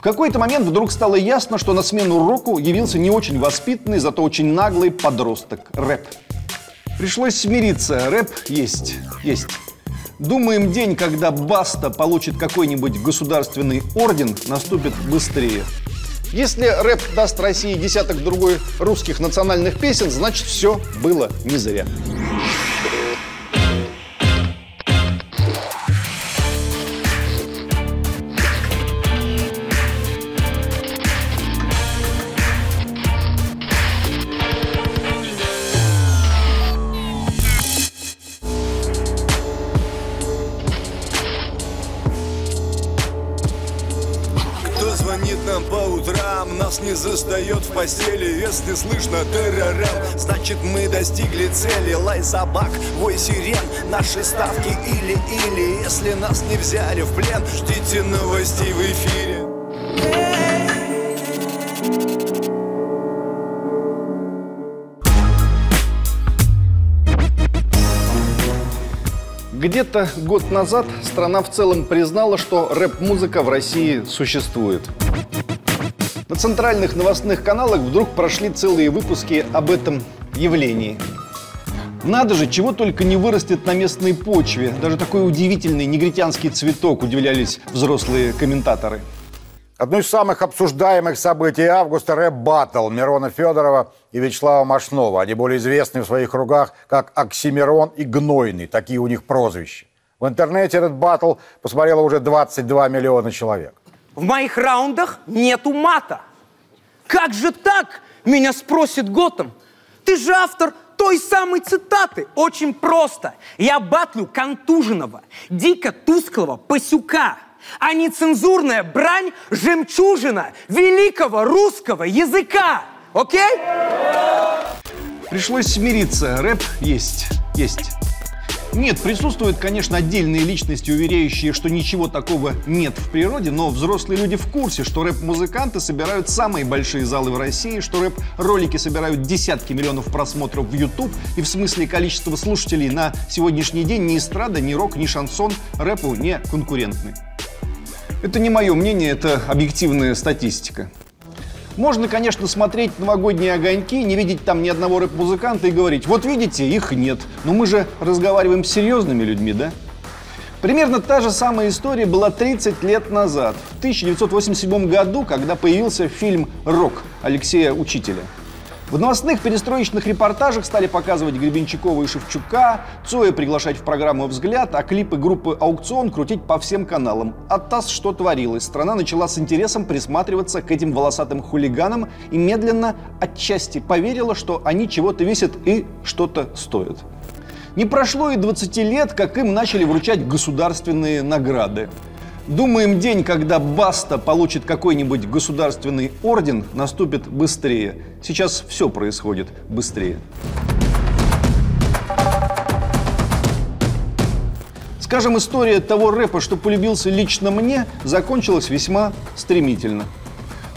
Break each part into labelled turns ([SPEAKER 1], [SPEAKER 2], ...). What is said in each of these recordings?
[SPEAKER 1] В какой-то момент вдруг стало ясно, что на смену року явился не очень воспитанный, зато очень наглый подросток – рэп. Пришлось смириться, рэп есть, есть. Думаем, день, когда Баста получит какой-нибудь государственный орден, наступит быстрее. Если рэп даст России десяток другой русских национальных песен, значит все было не зря.
[SPEAKER 2] Нас не застает в постели. Если слышно террорем, значит мы достигли цели. Лай собак, вой сирен, наши ставки или-или. Если нас не взяли в плен, ждите новостей в эфире
[SPEAKER 1] Где-то год назад страна в целом признала, что рэп-музыка в России существует. На центральных новостных каналах вдруг прошли целые выпуски об этом явлении. Надо же, чего только не вырастет на местной почве. Даже такой удивительный негритянский цветок, удивлялись взрослые комментаторы.
[SPEAKER 3] Одно из самых обсуждаемых событий августа – рэп-баттл Мирона Федорова и Вячеслава Машнова. Они более известны в своих кругах как Оксимирон и Гнойный. Такие у них прозвища. В интернете этот баттл посмотрело уже 22 миллиона человек.
[SPEAKER 4] В моих раундах нету мата. Как же так? Меня спросит Готэм. Ты же автор той самой цитаты. Очень просто. Я батлю контуженного, дико тусклого пасюка, а нецензурная брань жемчужина великого русского языка. Окей?
[SPEAKER 1] Пришлось смириться. Рэп есть. Есть. Нет, присутствуют, конечно, отдельные личности, уверяющие, что ничего такого нет в природе, но взрослые люди в курсе, что рэп-музыканты собирают самые большие залы в России, что рэп-ролики собирают десятки миллионов просмотров в YouTube, и в смысле количества слушателей на сегодняшний день ни эстрада, ни рок, ни шансон рэпу не конкурентны. Это не мое мнение, это объективная статистика. Можно, конечно, смотреть новогодние огоньки, не видеть там ни одного рэп-музыканта и говорить, вот видите, их нет. Но мы же разговариваем с серьезными людьми, да? Примерно та же самая история была 30 лет назад, в 1987 году, когда появился фильм «Рок» Алексея Учителя – в новостных перестроечных репортажах стали показывать Гребенщикова и Шевчука, Цоя приглашать в программу «Взгляд», а клипы группы «Аукцион» крутить по всем каналам. А ТАСС что творилось? Страна начала с интересом присматриваться к этим волосатым хулиганам и медленно, отчасти поверила, что они чего-то весят и что-то стоят. Не прошло и 20 лет, как им начали вручать государственные награды. Думаем, день, когда Баста получит какой-нибудь государственный орден, наступит быстрее. Сейчас все происходит быстрее. Скажем, история того рэпа, что полюбился лично мне, закончилась весьма стремительно.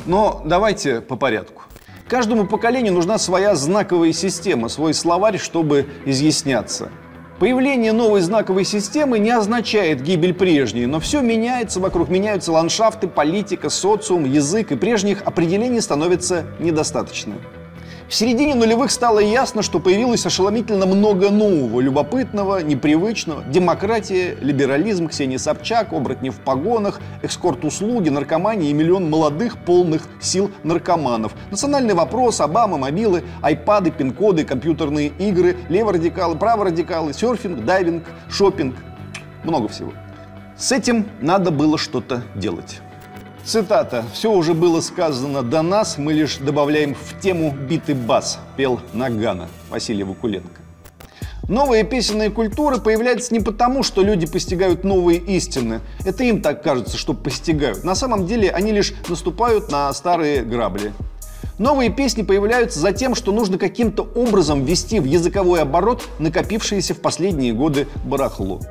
[SPEAKER 1] Но давайте по порядку. Каждому поколению нужна своя знаковая система, свой словарь, чтобы изъясняться – Появление новой знаковой системы не означает гибель прежней, но все меняется вокруг, меняются ландшафты, политика, социум, язык, и прежних определений становится недостаточно. В середине нулевых стало ясно, что появилось ошеломительно много нового, любопытного, непривычного. Демократия, либерализм, Ксения Собчак, оборотни в погонах, экскорт-услуги, наркомания и миллион молодых, полных сил наркоманов. Национальный вопрос, Обама, мобилы, айпады, пин-коды, компьютерные игры, леворадикалы, праворадикалы, серфинг, дайвинг, шопинг. Много всего. С этим надо было что-то делать. Цитата. «Все уже было сказано до нас, мы лишь добавляем в тему битый бас», пел Нагана Василий Вакуленко. Новые песенные культуры появляются не потому, что люди постигают новые истины. Это им так кажется, что постигают. На самом деле они лишь наступают на старые грабли. Новые песни появляются за тем, что нужно каким-то образом ввести в языковой оборот накопившиеся в последние годы барахло.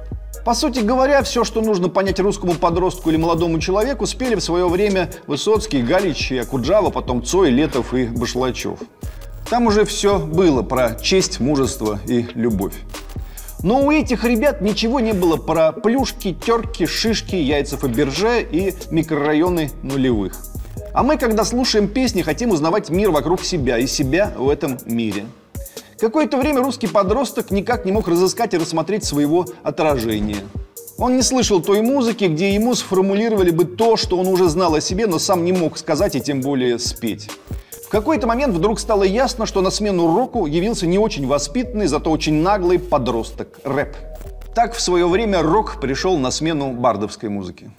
[SPEAKER 1] По сути говоря, все, что нужно понять русскому подростку или молодому человеку, спели в свое время Высоцкий, Галич и Акуджава, потом Цой, Летов и Башлачев. Там уже все было про честь, мужество и любовь. Но у этих ребят ничего не было про плюшки, терки, шишки, яйца Фаберже и микрорайоны нулевых. А мы, когда слушаем песни, хотим узнавать мир вокруг себя и себя в этом мире. Какое-то время русский подросток никак не мог разыскать и рассмотреть своего отражения. Он не слышал той музыки, где ему сформулировали бы то, что он уже знал о себе, но сам не мог сказать и тем более спеть. В какой-то момент вдруг стало ясно, что на смену року явился не очень воспитанный, зато очень наглый подросток – рэп. Так в свое время рок пришел на смену бардовской музыки.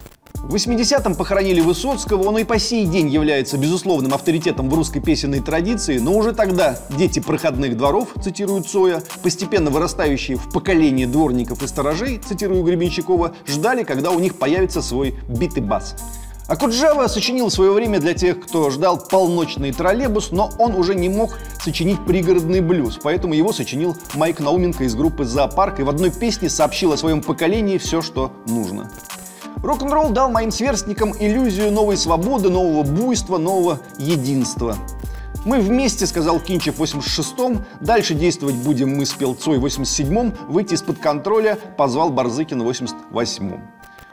[SPEAKER 1] В 80-м похоронили Высоцкого, он и по сей день является безусловным авторитетом в русской песенной традиции, но уже тогда дети проходных дворов, цитирует Цоя, постепенно вырастающие в поколении дворников и сторожей, цитирую Гребенщикова, ждали, когда у них появится свой битый бас. А Куджава сочинил в свое время для тех, кто ждал полночный троллейбус, но он уже не мог сочинить пригородный блюз, поэтому его сочинил Майк Науменко из группы «Зоопарк» и в одной песне сообщил о своем поколении все, что нужно. Рок-н-ролл дал моим сверстникам иллюзию новой свободы, нового буйства, нового единства. «Мы вместе», — сказал Кинчев в 86-м, «дальше действовать будем мы с Пелцой в 87-м, выйти из-под контроля позвал Барзыкин в 88-м».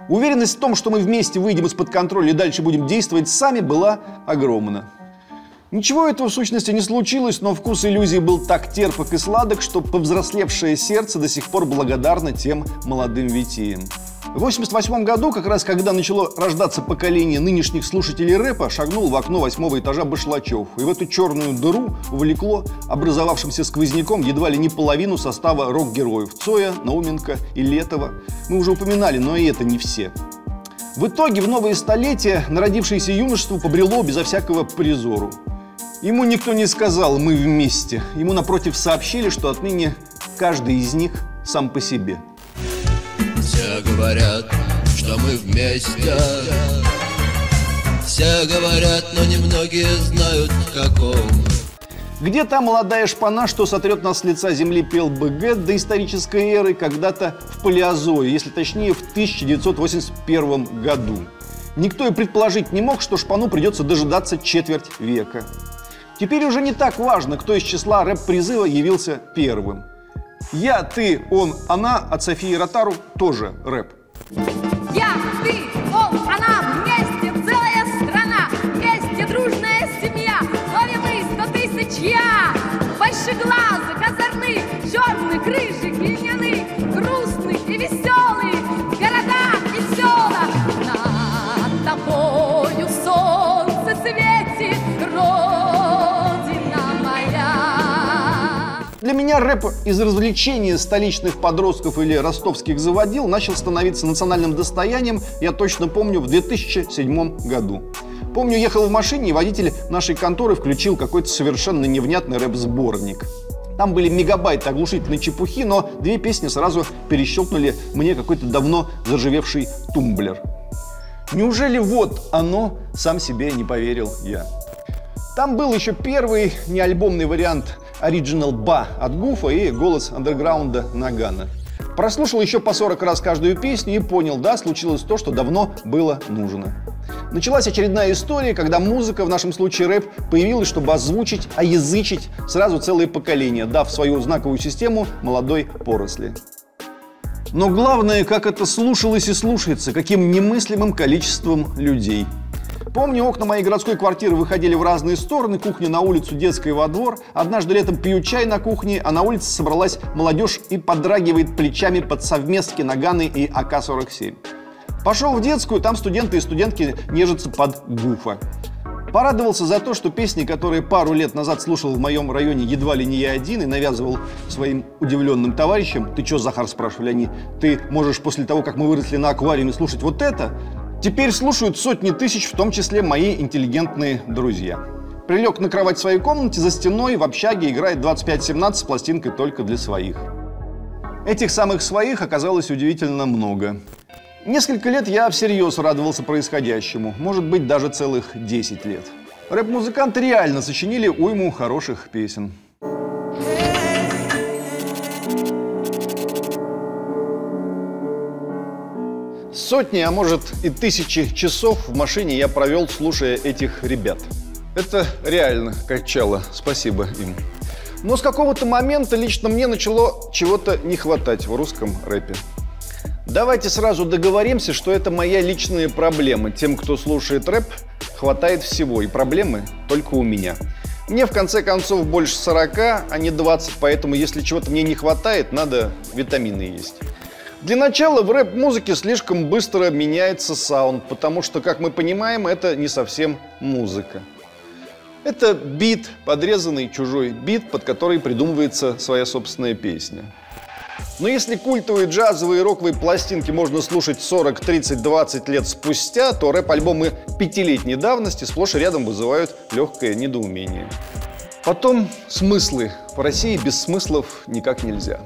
[SPEAKER 1] Уверенность в том, что мы вместе выйдем из-под контроля и дальше будем действовать сами, была огромна. Ничего этого в сущности не случилось, но вкус иллюзии был так терпок и сладок, что повзрослевшее сердце до сих пор благодарно тем молодым витиям. В 1988 году, как раз когда начало рождаться поколение нынешних слушателей рэпа, шагнул в окно восьмого этажа Башлачев. И в эту черную дыру увлекло образовавшимся сквозняком едва ли не половину состава рок-героев. Цоя, Науменко и Летова. Мы уже упоминали, но и это не все. В итоге в новое столетие народившееся юношество побрело безо всякого призору. Ему никто не сказал «мы вместе». Ему, напротив, сообщили, что отныне каждый из них сам по себе –
[SPEAKER 5] все говорят, что мы вместе Все говорят, но немногие знают каком
[SPEAKER 1] где та молодая шпана, что сотрет нас с лица земли, пел БГ до исторической эры, когда-то в Палеозое, если точнее в 1981 году. Никто и предположить не мог, что шпану придется дожидаться четверть века. Теперь уже не так важно, кто из числа рэп-призыва явился первым. Я, ты, он, она от Софии Ротару тоже рэп.
[SPEAKER 6] Я, ты,
[SPEAKER 1] меня рэп из развлечения столичных подростков или ростовских заводил начал становиться национальным достоянием, я точно помню, в 2007 году. Помню, ехал в машине, и водитель нашей конторы включил какой-то совершенно невнятный рэп-сборник. Там были мегабайты оглушительной чепухи, но две песни сразу перещелкнули мне какой-то давно заживевший тумблер. Неужели вот оно, сам себе не поверил я. Там был еще первый неальбомный вариант Original Ба от Гуфа и голос андерграунда Нагана. Прослушал еще по 40 раз каждую песню и понял, да, случилось то, что давно было нужно. Началась очередная история, когда музыка, в нашем случае рэп, появилась, чтобы озвучить, оязычить сразу целое поколение, дав свою знаковую систему молодой поросли. Но главное, как это слушалось и слушается, каким немыслимым количеством людей – Помню, окна моей городской квартиры выходили в разные стороны, кухня на улицу, детская во двор. Однажды летом пью чай на кухне, а на улице собралась молодежь и подрагивает плечами под совместки Наганы и АК-47. Пошел в детскую, там студенты и студентки нежатся под гуфа. Порадовался за то, что песни, которые пару лет назад слушал в моем районе едва ли не я один и навязывал своим удивленным товарищам, ты что, Захар, спрашивали они, ты можешь после того, как мы выросли на аквариуме, слушать вот это? Теперь слушают сотни тысяч, в том числе мои интеллигентные друзья. Прилег на кровать в своей комнате, за стеной в общаге играет 25-17 с пластинкой только для своих. Этих самых своих оказалось удивительно много. Несколько лет я всерьез радовался происходящему, может быть, даже целых 10 лет. Рэп-музыканты реально сочинили уйму хороших песен. Сотни, а может и тысячи часов в машине я провел, слушая этих ребят. Это реально качало, спасибо им. Но с какого-то момента лично мне начало чего-то не хватать в русском рэпе. Давайте сразу договоримся, что это моя личная проблема. Тем, кто слушает рэп, хватает всего, и проблемы только у меня. Мне в конце концов больше 40, а не 20, поэтому если чего-то мне не хватает, надо витамины есть. Для начала в рэп-музыке слишком быстро меняется саунд, потому что, как мы понимаем, это не совсем музыка. Это бит, подрезанный чужой бит, под который придумывается своя собственная песня. Но если культовые джазовые и роковые пластинки можно слушать 40, 30, 20 лет спустя, то рэп-альбомы пятилетней давности сплошь и рядом вызывают легкое недоумение. Потом смыслы. В России без смыслов никак нельзя.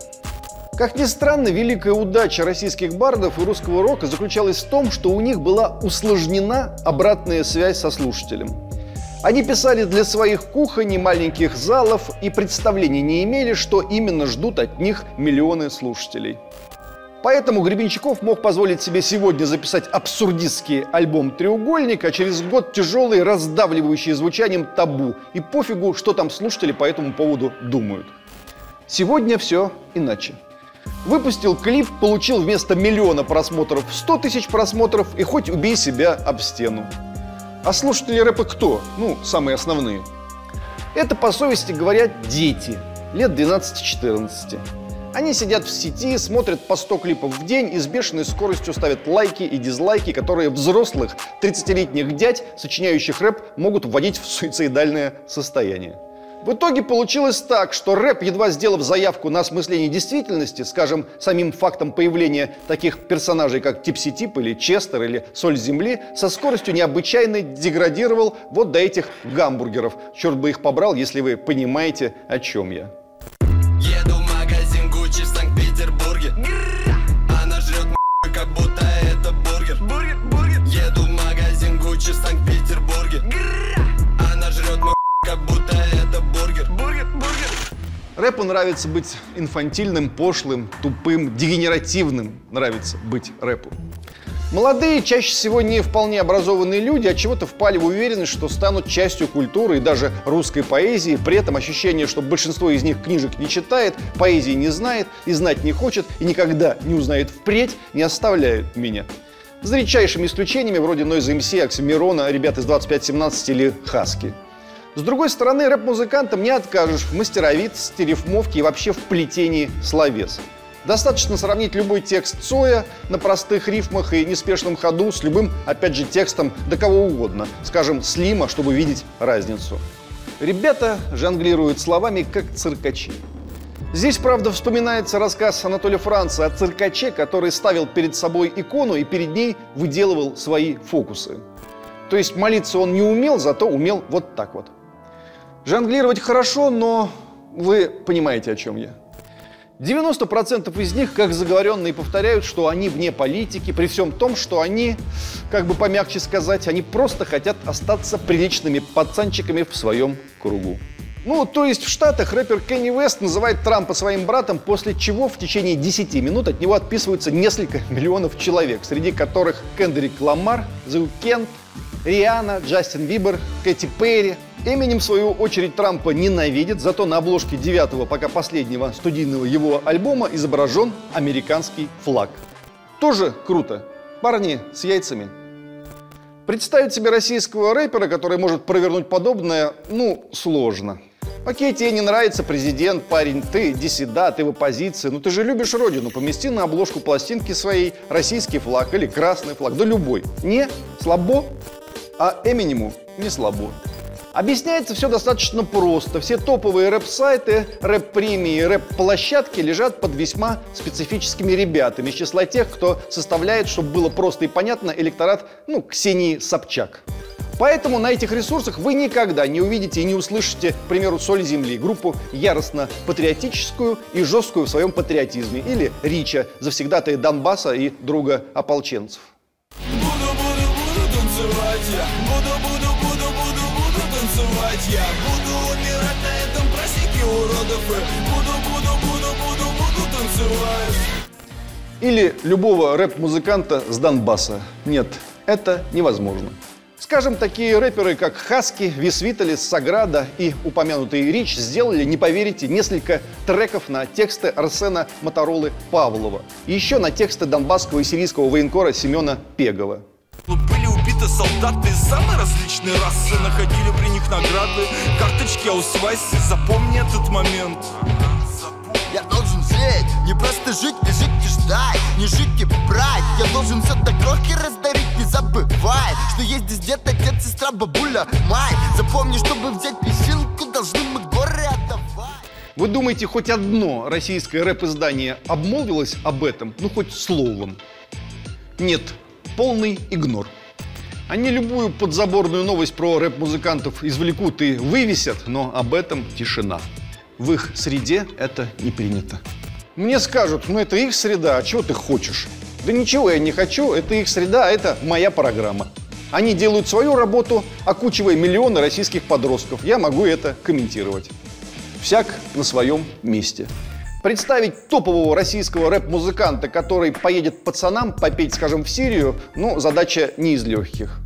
[SPEAKER 1] Как ни странно, великая удача российских бардов и русского рока заключалась в том, что у них была усложнена обратная связь со слушателем. Они писали для своих кухонь маленьких залов и представления не имели, что именно ждут от них миллионы слушателей. Поэтому Гребенщиков мог позволить себе сегодня записать абсурдистский альбом «Треугольник», а через год тяжелый, раздавливающий звучанием табу. И пофигу, что там слушатели по этому поводу думают. Сегодня все иначе. Выпустил клип, получил вместо миллиона просмотров 100 тысяч просмотров и хоть убей себя об стену. А слушатели рэпа кто? Ну, самые основные. Это, по совести говорят, дети, лет 12-14. Они сидят в сети, смотрят по 100 клипов в день и с бешеной скоростью ставят лайки и дизлайки, которые взрослых 30-летних дядь, сочиняющих рэп, могут вводить в суицидальное состояние. В итоге получилось так, что рэп, едва сделав заявку на осмысление действительности, скажем, самим фактом появления таких персонажей, как Типси Тип или Честер или Соль Земли, со скоростью необычайно деградировал вот до этих гамбургеров. Черт бы их побрал, если вы понимаете, о чем я. Рэпу нравится быть инфантильным, пошлым, тупым, дегенеративным. Нравится быть рэпу. Молодые, чаще всего не вполне образованные люди от чего-то впали в уверенность, что станут частью культуры и даже русской поэзии. При этом ощущение, что большинство из них книжек не читает, поэзии не знает и знать не хочет и никогда не узнает впредь, не оставляет меня. За редчайшими исключениями вроде Noise MC, Оксимирона, ребят из 2517 или Хаски. С другой стороны, рэп-музыкантам не откажешь в мастеровитости, рифмовке и вообще в плетении словес. Достаточно сравнить любой текст Цоя на простых рифмах и неспешном ходу с любым, опять же, текстом до кого угодно, скажем, Слима, чтобы видеть разницу. Ребята жонглируют словами, как циркачи. Здесь, правда, вспоминается рассказ Анатолия Франца о циркаче, который ставил перед собой икону и перед ней выделывал свои фокусы. То есть молиться он не умел, зато умел вот так вот. Жонглировать хорошо, но вы понимаете, о чем я. 90% из них, как заговоренные, повторяют, что они вне политики, при всем том, что они, как бы помягче сказать, они просто хотят остаться приличными пацанчиками в своем кругу. Ну, то есть в Штатах рэпер Кенни Уэст называет Трампа своим братом, после чего в течение 10 минут от него отписываются несколько миллионов человек, среди которых Кендрик Ламар, Weeknd, Риана, Джастин Бибер, Кэти Перри. Эминем, в свою очередь, Трампа ненавидит, зато на обложке девятого, пока последнего студийного его альбома изображен американский флаг. Тоже круто. Парни с яйцами. Представить себе российского рэпера, который может провернуть подобное, ну, сложно. Окей, тебе не нравится президент, парень, ты иди сюда, ты в оппозиции, но ты же любишь родину, помести на обложку пластинки своей российский флаг или красный флаг, да любой. Не, слабо, а Эминему не слабо. Объясняется все достаточно просто. Все топовые рэп-сайты, рэп-премии, рэп-площадки лежат под весьма специфическими ребятами из числа тех, кто составляет, чтобы было просто и понятно, электорат, ну, Ксении Собчак. Поэтому на этих ресурсах вы никогда не увидите и не услышите, к примеру, «Соль земли», группу яростно патриотическую и жесткую в своем патриотизме, или Рича, завсегдатая Донбасса и друга ополченцев.
[SPEAKER 5] Я Буду умирать на этом празднике уродов и Буду, буду, буду, буду, буду танцевать
[SPEAKER 1] Или любого рэп-музыканта с Донбасса. Нет, это невозможно. Скажем, такие рэперы, как Хаски, Висвиталис, Саграда и упомянутый Рич сделали, не поверите, несколько треков на тексты Арсена Моторолы Павлова. И еще на тексты донбасского и сирийского военкора Семена Пегова.
[SPEAKER 7] Убиты солдаты из самой различной расы Находили при них награды, карточки, аусвайсы Запомни этот момент
[SPEAKER 8] Я должен жить, не просто жить, не жить и ждать Не жить и брать, я должен все до крохи раздарить Не забывай, что есть здесь дед, отец, сестра, бабуля, мать Запомни, чтобы взять песчинку, должны мы горы отдавать
[SPEAKER 1] Вы думаете, хоть одно российское рэп-издание обмолвилось об этом? Ну, хоть словом? Нет, полный игнор. Они любую подзаборную новость про рэп-музыкантов извлекут и вывесят, но об этом тишина. В их среде это не принято. Мне скажут, ну это их среда, а чего ты хочешь? Да ничего я не хочу, это их среда, а это моя программа. Они делают свою работу, окучивая миллионы российских подростков. Я могу это комментировать. Всяк на своем месте. Представить топового российского рэп-музыканта, который поедет пацанам попеть, скажем, в Сирию, ну, задача не из легких.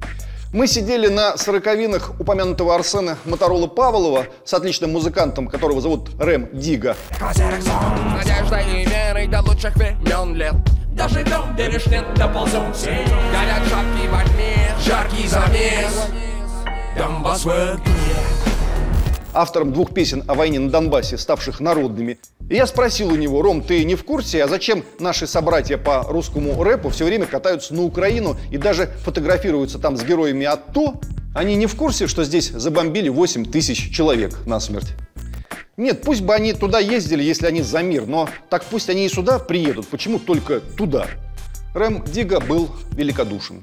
[SPEAKER 1] Мы сидели на сороковинах упомянутого Арсена Моторола Павлова с отличным музыкантом, которого зовут Рэм Дига.
[SPEAKER 5] Надежда и верой до лучших времен лет Доживем, где лишь доползем все Горят шапки во тьме, жаркий замес Донбасс в огне
[SPEAKER 1] автором двух песен о войне на Донбассе, ставших народными. И я спросил у него, Ром, ты не в курсе, а зачем наши собратья по русскому рэпу все время катаются на Украину и даже фотографируются там с героями АТО? Они не в курсе, что здесь забомбили 8 тысяч человек насмерть? Нет, пусть бы они туда ездили, если они за мир, но так пусть они и сюда приедут. Почему только туда? Рэм Дига был великодушен.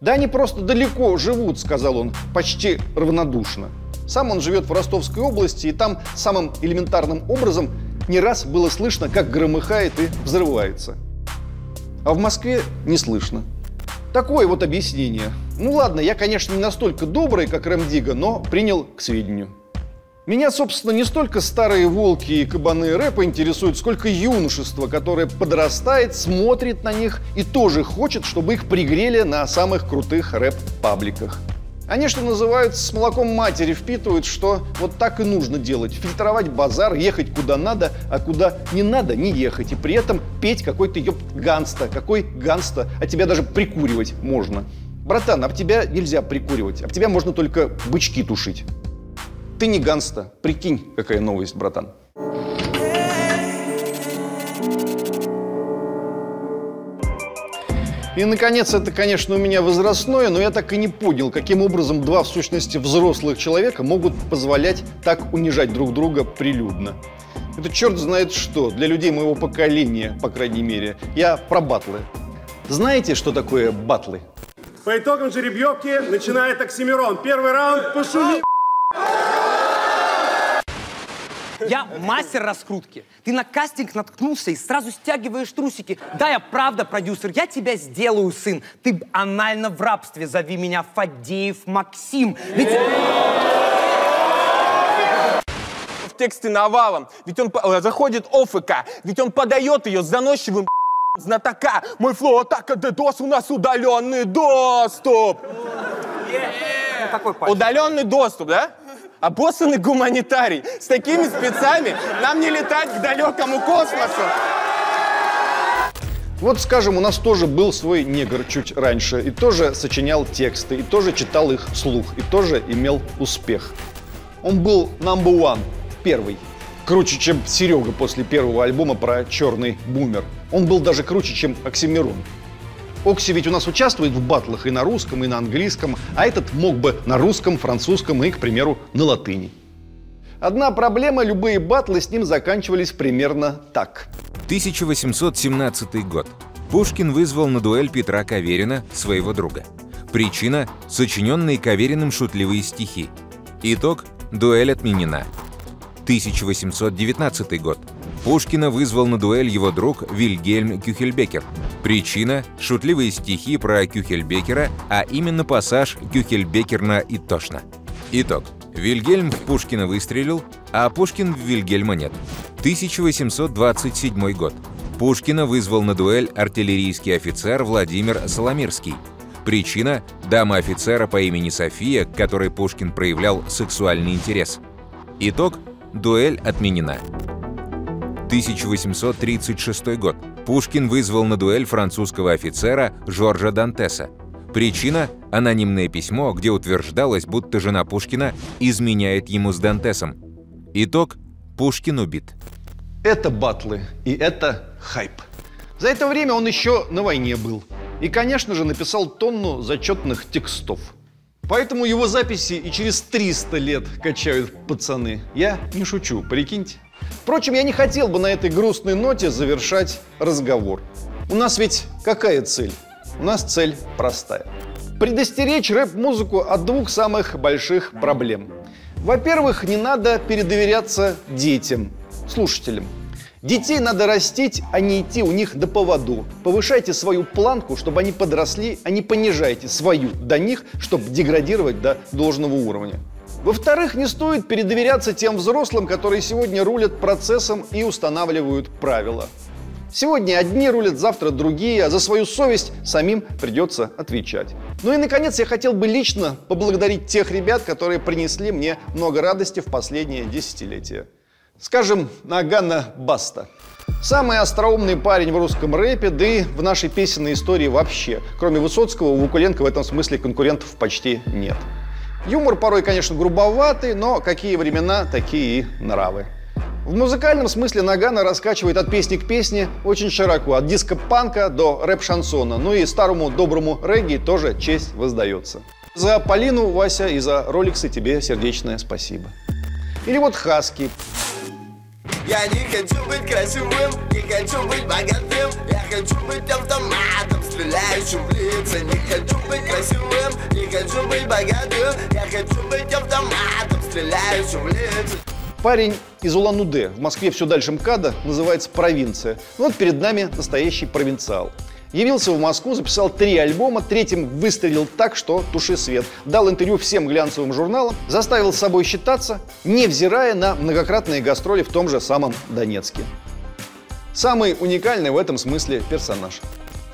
[SPEAKER 1] Да они просто далеко живут, сказал он, почти равнодушно. Сам он живет в Ростовской области, и там самым элементарным образом не раз было слышно, как громыхает и взрывается. А в Москве не слышно. Такое вот объяснение. Ну ладно, я, конечно, не настолько добрый, как Рамдига, но принял к сведению. Меня, собственно, не столько старые волки и кабаны рэпа интересуют, сколько юношество, которое подрастает, смотрит на них и тоже хочет, чтобы их пригрели на самых крутых рэп-пабликах. Они, что называют, с молоком матери впитывают, что вот так и нужно делать. Фильтровать базар, ехать куда надо, а куда не надо не ехать. И при этом петь какой-то ёб ганста. Какой ганста? А тебя даже прикуривать можно. Братан, об тебя нельзя прикуривать. Об тебя можно только бычки тушить. Ты не ганста. Прикинь, какая новость, братан. И, наконец, это, конечно, у меня возрастное, но я так и не понял, каким образом два, в сущности, взрослых человека могут позволять так унижать друг друга прилюдно. Это черт знает что, для людей моего поколения, по крайней мере. Я про батлы. Знаете, что такое батлы?
[SPEAKER 9] По итогам жеребьевки начинает Оксимирон. Первый раунд пошуми.
[SPEAKER 4] Я мастер раскрутки. Ты на кастинг наткнулся и сразу стягиваешь трусики. Да, я правда продюсер, я тебя сделаю, сын. Ты анально в рабстве, зови меня Фадеев Максим. Ведь...
[SPEAKER 10] в тексте навалом. Ведь он заходит ОФК, ведь он подает ее с заносчивым знатока. Мой флоу атака DDoS, у нас удаленный доступ.
[SPEAKER 4] Ну?
[SPEAKER 10] Удаленный доступ, да? Обоссанный гуманитарий. С такими спецами нам не летать к далекому космосу.
[SPEAKER 1] Вот, скажем, у нас тоже был свой негр чуть раньше, и тоже сочинял тексты, и тоже читал их вслух, и тоже имел успех. Он был number one, первый. Круче, чем Серега после первого альбома про черный бумер. Он был даже круче, чем Оксимирон. Окси ведь у нас участвует в батлах и на русском, и на английском, а этот мог бы на русском, французском и, к примеру, на латыни. Одна проблема – любые батлы с ним заканчивались примерно так.
[SPEAKER 11] 1817 год. Пушкин вызвал на дуэль Петра Каверина, своего друга. Причина – сочиненные Кавериным шутливые стихи. Итог – дуэль отменена. 1819 год. Пушкина вызвал на дуэль его друг Вильгельм Кюхельбекер. Причина – шутливые стихи про Кюхельбекера, а именно пассаж «Кюхельбекерно и тошно». Итог. Вильгельм в Пушкина выстрелил, а Пушкин в Вильгельма нет. 1827 год. Пушкина вызвал на дуэль артиллерийский офицер Владимир Соломирский. Причина – дама офицера по имени София, к которой Пушкин проявлял сексуальный интерес. Итог – дуэль отменена. 1836 год. Пушкин вызвал на дуэль французского офицера Жоржа Дантеса. Причина – анонимное письмо, где утверждалось, будто жена Пушкина изменяет ему с Дантесом. Итог – Пушкин убит.
[SPEAKER 1] Это батлы, и это хайп. За это время он еще на войне был. И, конечно же, написал тонну зачетных текстов. Поэтому его записи и через 300 лет качают пацаны. Я не шучу, прикиньте. Впрочем, я не хотел бы на этой грустной ноте завершать разговор. У нас ведь какая цель? У нас цель простая. Предостеречь рэп-музыку от двух самых больших проблем. Во-первых, не надо передоверяться детям, слушателям. Детей надо растить, а не идти у них до поводу. Повышайте свою планку, чтобы они подросли, а не понижайте свою до них, чтобы деградировать до должного уровня. Во-вторых, не стоит передоверяться тем взрослым, которые сегодня рулят процессом и устанавливают правила. Сегодня одни рулят, завтра другие, а за свою совесть самим придется отвечать. Ну и, наконец, я хотел бы лично поблагодарить тех ребят, которые принесли мне много радости в последние десятилетия. Скажем, Нагана Баста. Самый остроумный парень в русском рэпе, да и в нашей песенной истории вообще. Кроме Высоцкого, у Вакуленко в этом смысле конкурентов почти нет. Юмор порой, конечно, грубоватый, но какие времена, такие и нравы. В музыкальном смысле Нагана раскачивает от песни к песне очень широко, от диско-панка до рэп-шансона. Ну и старому доброму регги тоже честь воздается. За Полину, Вася, и за роликсы тебе сердечное спасибо. Или вот Хаски.
[SPEAKER 8] Я не хочу быть красивым, не хочу быть богатым. Я хочу быть автоматом, стреляющим в лица. Не хочу быть красивым, не хочу быть богатым. Я хочу быть автоматом, стреляющим в лица.
[SPEAKER 1] Парень из Улан-Удэ, в Москве все дальше МКАДа, называется «Провинция». Ну вот перед нами настоящий провинциал. Явился в Москву, записал три альбома, третьим выстрелил так, что туши свет. Дал интервью всем глянцевым журналам, заставил с собой считаться, невзирая на многократные гастроли в том же самом Донецке. Самый уникальный в этом смысле персонаж.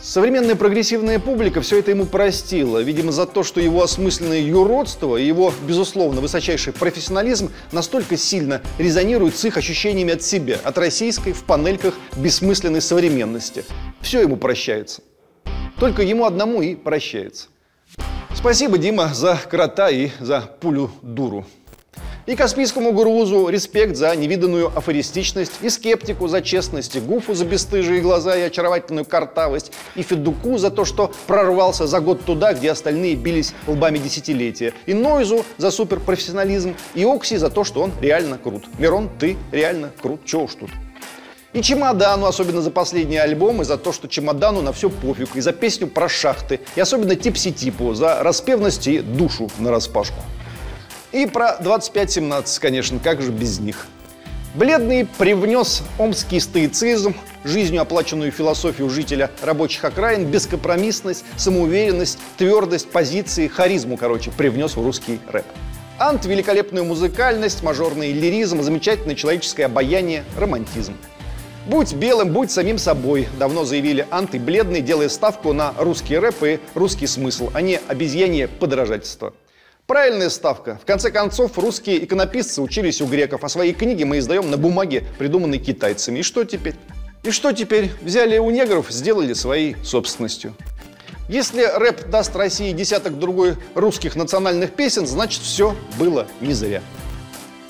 [SPEAKER 1] Современная прогрессивная публика все это ему простила, видимо, за то, что его осмысленное юродство и его, безусловно, высочайший профессионализм настолько сильно резонируют с их ощущениями от себя, от российской в панельках бессмысленной современности. Все ему прощается. Только ему одному и прощается. Спасибо, Дима, за крота и за пулю-дуру. И Каспийскому грузу респект за невиданную афористичность, и скептику за честность, и Гуфу за бесстыжие глаза и очаровательную картавость, и Федуку за то, что прорвался за год туда, где остальные бились лбами десятилетия, и Нойзу за суперпрофессионализм, и Окси за то, что он реально крут. Мирон, ты реально крут, чего уж тут. И Чемодану, особенно за последний альбом, и за то, что Чемодану на все пофиг, и за песню про шахты, и особенно Типси-Типу за распевность и душу на распашку. И про 2517, конечно, как же без них. Бледный привнес омский стоицизм, жизнью оплаченную философию жителя рабочих окраин, бескомпромиссность, самоуверенность, твердость позиции, харизму, короче, привнес в русский рэп. Ант – великолепную музыкальность, мажорный лиризм, замечательное человеческое обаяние, романтизм. Будь белым, будь самим собой, давно заявили Ант и Бледный, делая ставку на русский рэп и русский смысл, а не обезьянье подражательство. Правильная ставка. В конце концов, русские иконописцы учились у греков, а свои книги мы издаем на бумаге, придуманной китайцами. И что теперь? И что теперь? Взяли у негров, сделали своей собственностью. Если рэп даст России десяток другой русских национальных песен, значит все было не зря.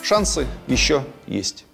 [SPEAKER 1] Шансы еще есть.